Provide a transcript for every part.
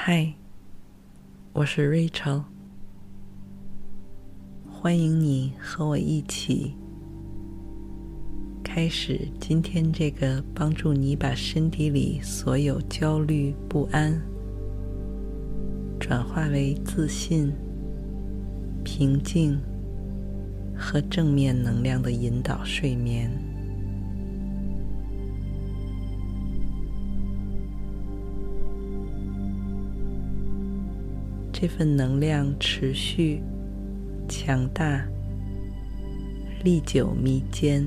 嗨，我是 Rachel，欢迎你和我一起开始今天这个帮助你把身体里所有焦虑不安转化为自信、平静和正面能量的引导睡眠。这份能量持续、强大、历久弥坚，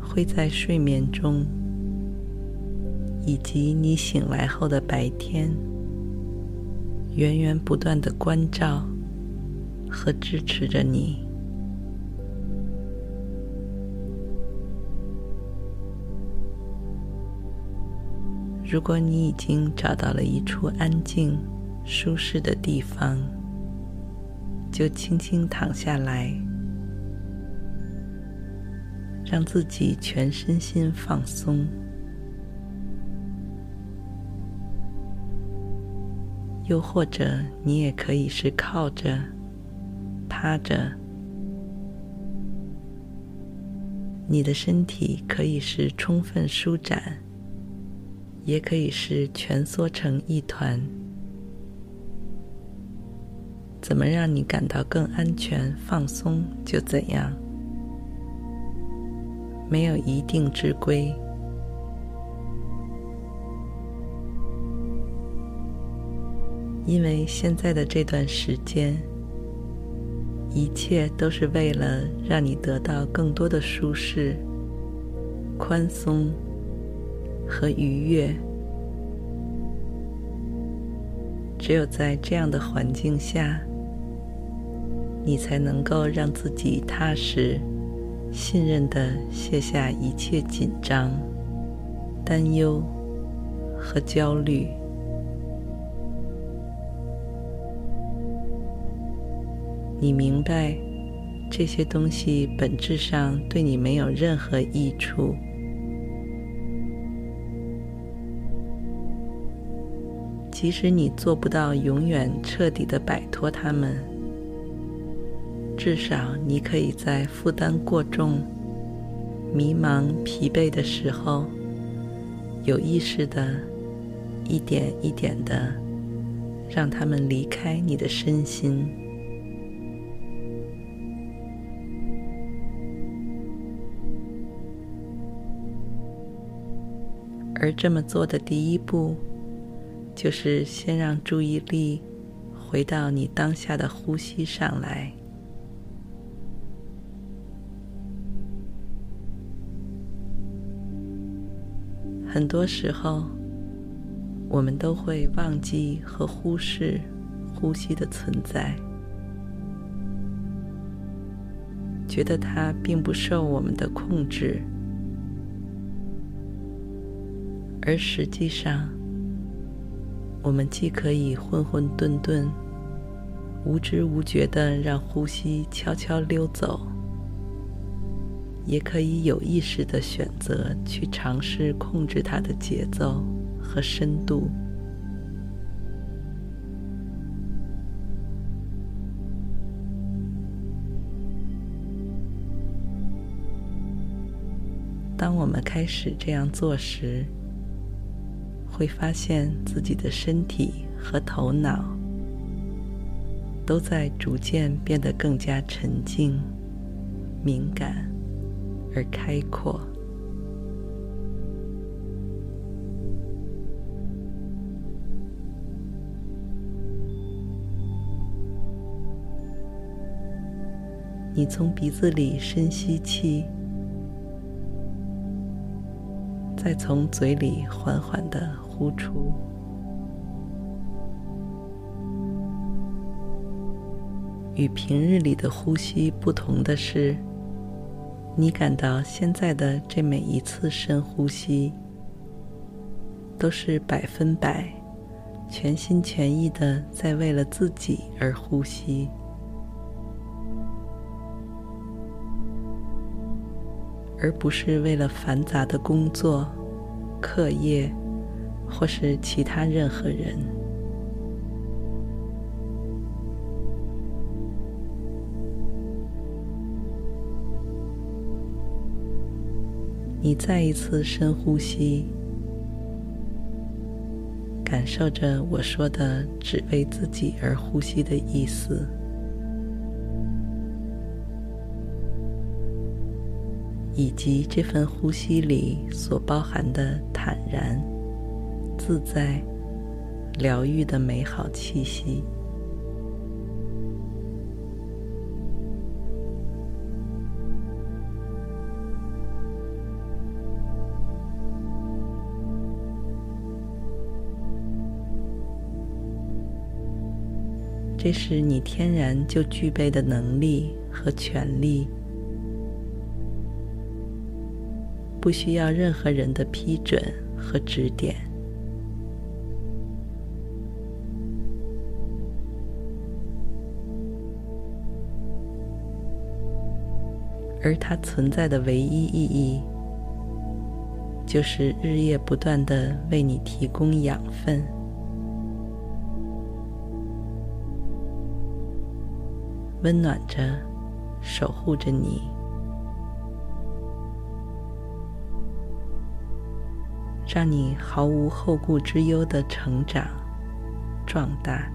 会在睡眠中以及你醒来后的白天，源源不断的关照和支持着你。如果你已经找到了一处安静、舒适的地方，就轻轻躺下来，让自己全身心放松。又或者，你也可以是靠着、趴着，你的身体可以是充分舒展。也可以是蜷缩成一团，怎么让你感到更安全、放松就怎样，没有一定之规。因为现在的这段时间，一切都是为了让你得到更多的舒适、宽松。和愉悦，只有在这样的环境下，你才能够让自己踏实、信任地卸下一切紧张、担忧和焦虑。你明白，这些东西本质上对你没有任何益处。即使你做不到永远彻底的摆脱它们，至少你可以在负担过重、迷茫、疲惫的时候，有意识的一点一点的让它们离开你的身心。而这么做的第一步，就是先让注意力回到你当下的呼吸上来。很多时候，我们都会忘记和忽视呼吸的存在，觉得它并不受我们的控制，而实际上，我们既可以混混沌沌、无知无觉地让呼吸悄悄溜走，也可以有意识地选择去尝试控制它的节奏和深度。当我们开始这样做时，会发现自己的身体和头脑都在逐渐变得更加沉静、敏感而开阔。你从鼻子里深吸气，再从嘴里缓缓地呼出。与平日里的呼吸不同的是，你感到现在的这每一次深呼吸，都是百分百、全心全意的在为了自己而呼吸，而不是为了繁杂的工作、课业或是其他任何人。你再一次深呼吸，感受着我说的“只为自己而呼吸”的意思，以及这份呼吸里所包含的坦然、自在、疗愈的美好气息。这是你天然就具备的能力和权利，不需要任何人的批准和指点，而它存在的唯一意义，就是日夜不断的为你提供养分。温暖着，守护着你，让你毫无后顾之忧的成长、壮大。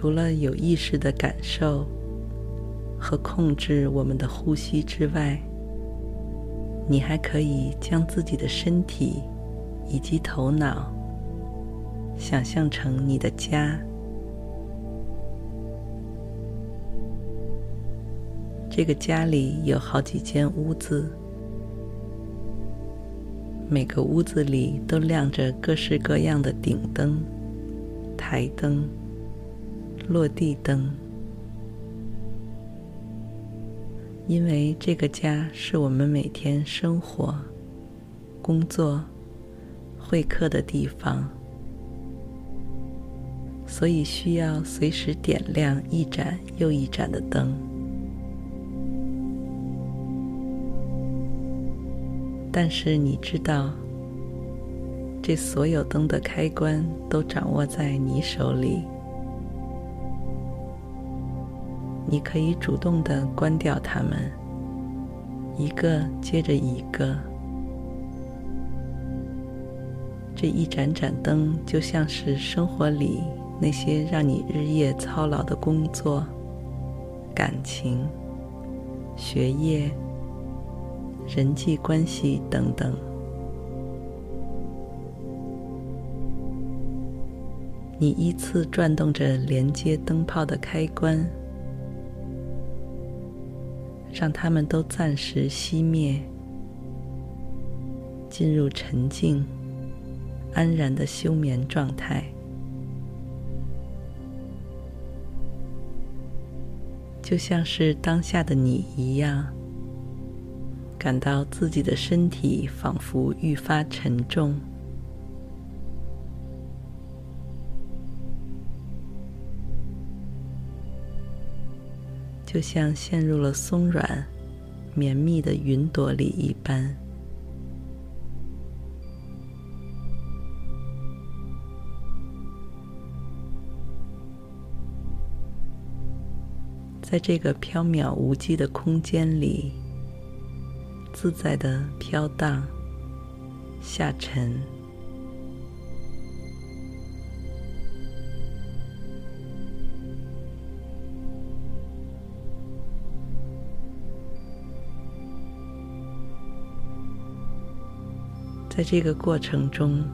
除了有意识的感受。和控制我们的呼吸之外，你还可以将自己的身体以及头脑想象成你的家。这个家里有好几间屋子，每个屋子里都亮着各式各样的顶灯、台灯、落地灯。因为这个家是我们每天生活、工作、会客的地方，所以需要随时点亮一盏又一盏的灯。但是你知道，这所有灯的开关都掌握在你手里。你可以主动的关掉它们，一个接着一个。这一盏盏灯就像是生活里那些让你日夜操劳的工作、感情、学业、人际关系等等。你依次转动着连接灯泡的开关。让它们都暂时熄灭，进入沉静、安然的休眠状态，就像是当下的你一样，感到自己的身体仿佛愈发沉重。就像陷入了松软、绵密的云朵里一般，在这个飘渺无际的空间里，自在的飘荡、下沉。在这个过程中，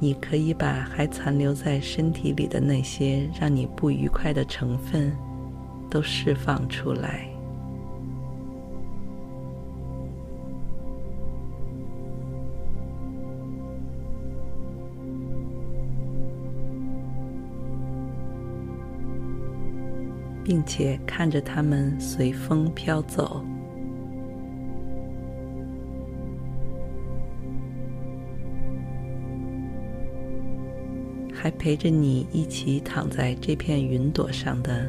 你可以把还残留在身体里的那些让你不愉快的成分都释放出来。并且看着它们随风飘走，还陪着你一起躺在这片云朵上的，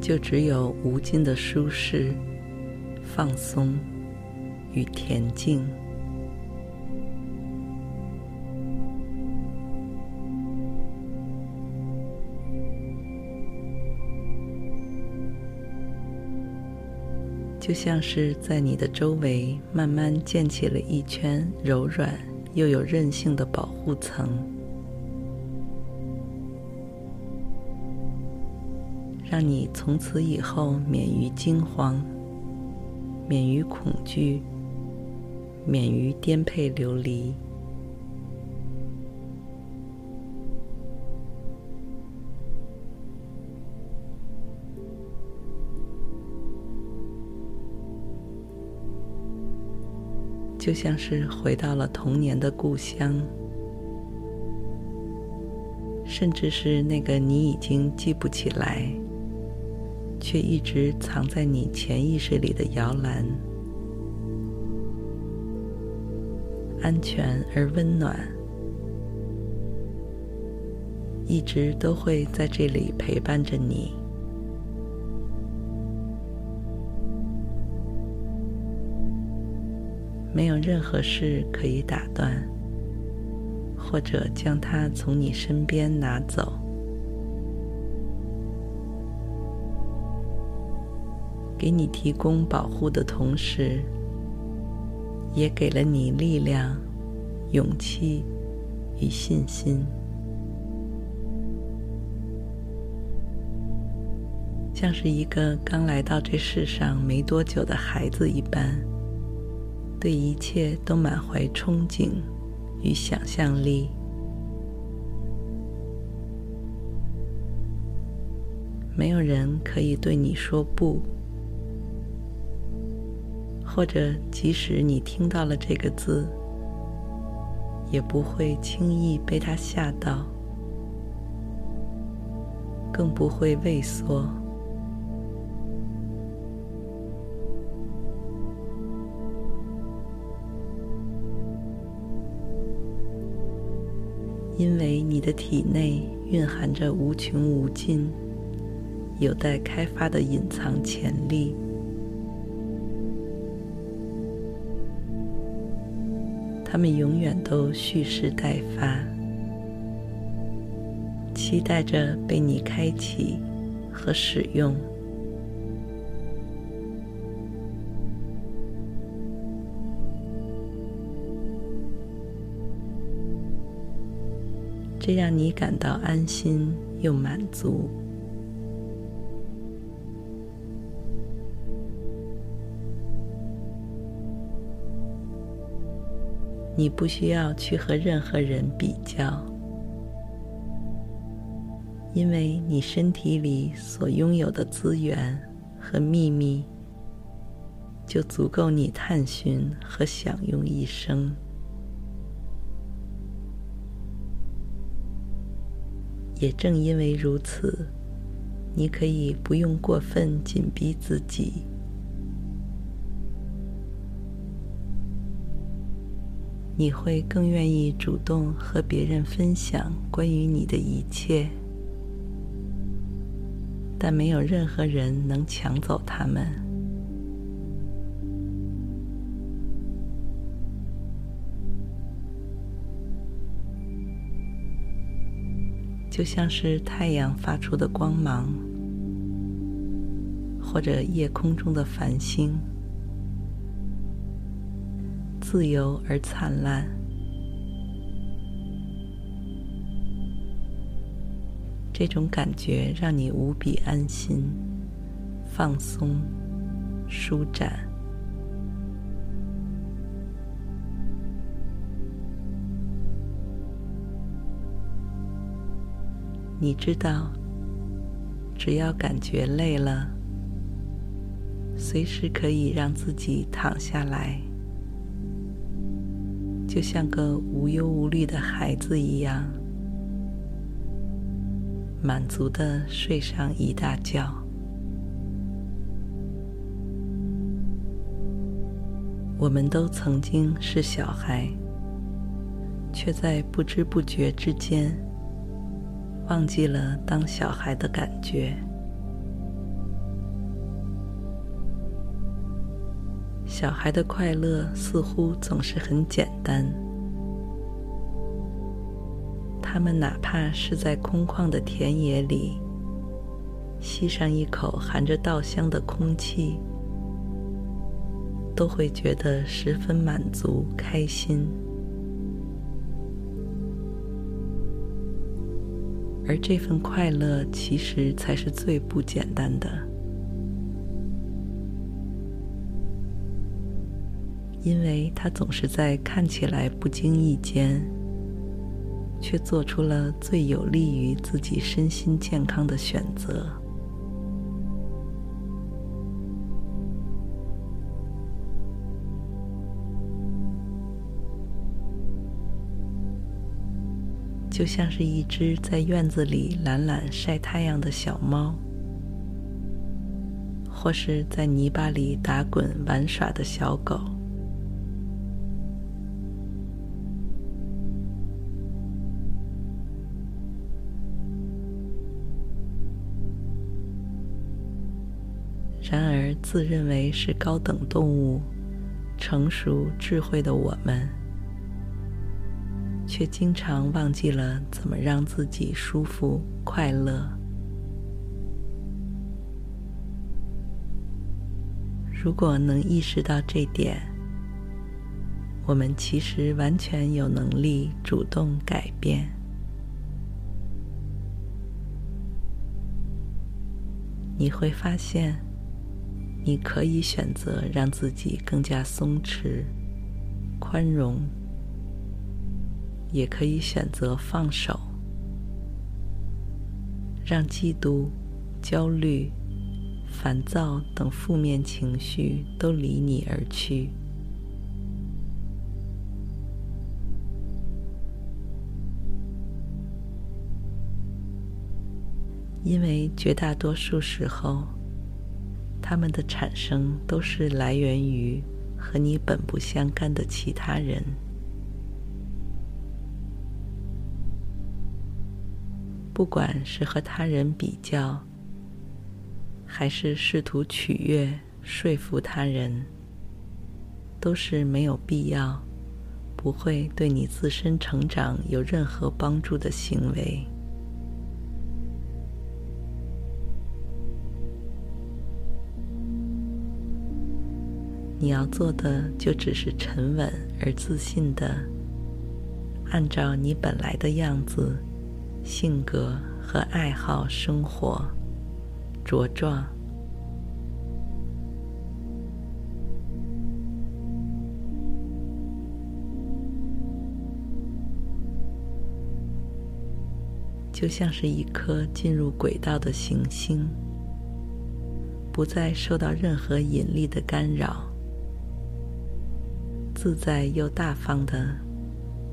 就只有无尽的舒适、放松与恬静。就像是在你的周围慢慢建起了一圈柔软又有韧性的保护层，让你从此以后免于惊慌，免于恐惧，免于颠沛流离。就像是回到了童年的故乡，甚至是那个你已经记不起来，却一直藏在你潜意识里的摇篮，安全而温暖，一直都会在这里陪伴着你。没有任何事可以打断，或者将它从你身边拿走。给你提供保护的同时，也给了你力量、勇气与信心，像是一个刚来到这世上没多久的孩子一般。对一切都满怀憧憬与想象力，没有人可以对你说不，或者即使你听到了这个字，也不会轻易被它吓到，更不会畏缩。因为你的体内蕴含着无穷无尽、有待开发的隐藏潜力，他们永远都蓄势待发，期待着被你开启和使用。这让你感到安心又满足。你不需要去和任何人比较，因为你身体里所拥有的资源和秘密，就足够你探寻和享用一生。也正因为如此，你可以不用过分紧逼自己。你会更愿意主动和别人分享关于你的一切，但没有任何人能抢走他们。就像是太阳发出的光芒，或者夜空中的繁星，自由而灿烂。这种感觉让你无比安心放松舒展。你知道只要感觉累了随时可以让自己躺下来。就像个无忧无虑的孩子一样，满足的睡上一大觉。我们都曾经是小孩，却在不知不觉之间，忘记了当小孩的感觉。小孩的快乐似乎总是很简单，他们哪怕是在空旷的田野里，吸上一口含着稻香的空气。都会觉得十分满足、开心，而这份快乐其实才是最不简单的，因为他总是在看起来不经意间，却做出了最有利于自己身心健康的选择。就像是一只在院子里懒懒晒太阳的小猫，或是在泥巴里打滚玩耍的小狗。自认为是高等动物、成熟智慧的我们。却经常忘记了怎么让自己舒服快乐。如果能意识到这点，我们其实完全有能力主动改变。你会发现，你可以选择让自己更加松弛、宽容。也可以选择放手，让嫉妒、焦虑、烦躁等负面情绪都离你而去，因为绝大多数时候，它们的产生都是来源于和你本不相干的其他人。不管是和他人比较，还是试图取悦、说服他人，都是没有必要、不会对你自身成长有任何帮助的行为。你要做的就只是沉稳而自信的，按照你本来的样子。性格和爱好生活茁壮，就像是一颗进入轨道的行星，不再受到任何引力的干扰，自在又大方的。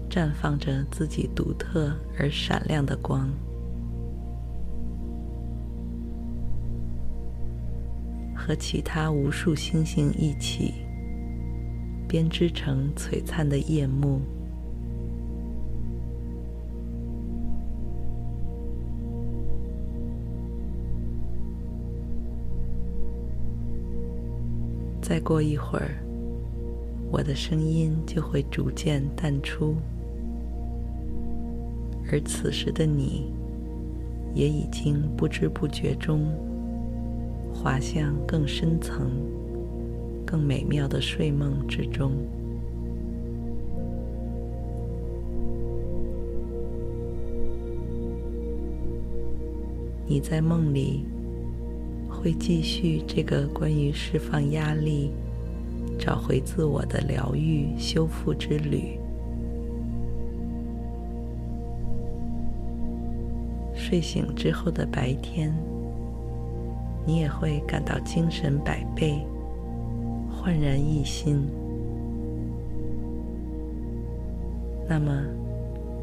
绽放着自己独特而闪亮的光，和其他无数星星一起编织成璀璨的夜幕。再过一会儿，我的声音就会逐渐淡出。而此时的你，也已经不知不觉中滑向更深层、更美妙的睡梦之中。你在梦里会继续这个关于释放压力、找回自我的疗愈修复之旅。睡醒之后的白天，你也会感到精神百倍，焕然一新。那么，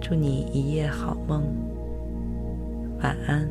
祝你一夜好梦，晚安。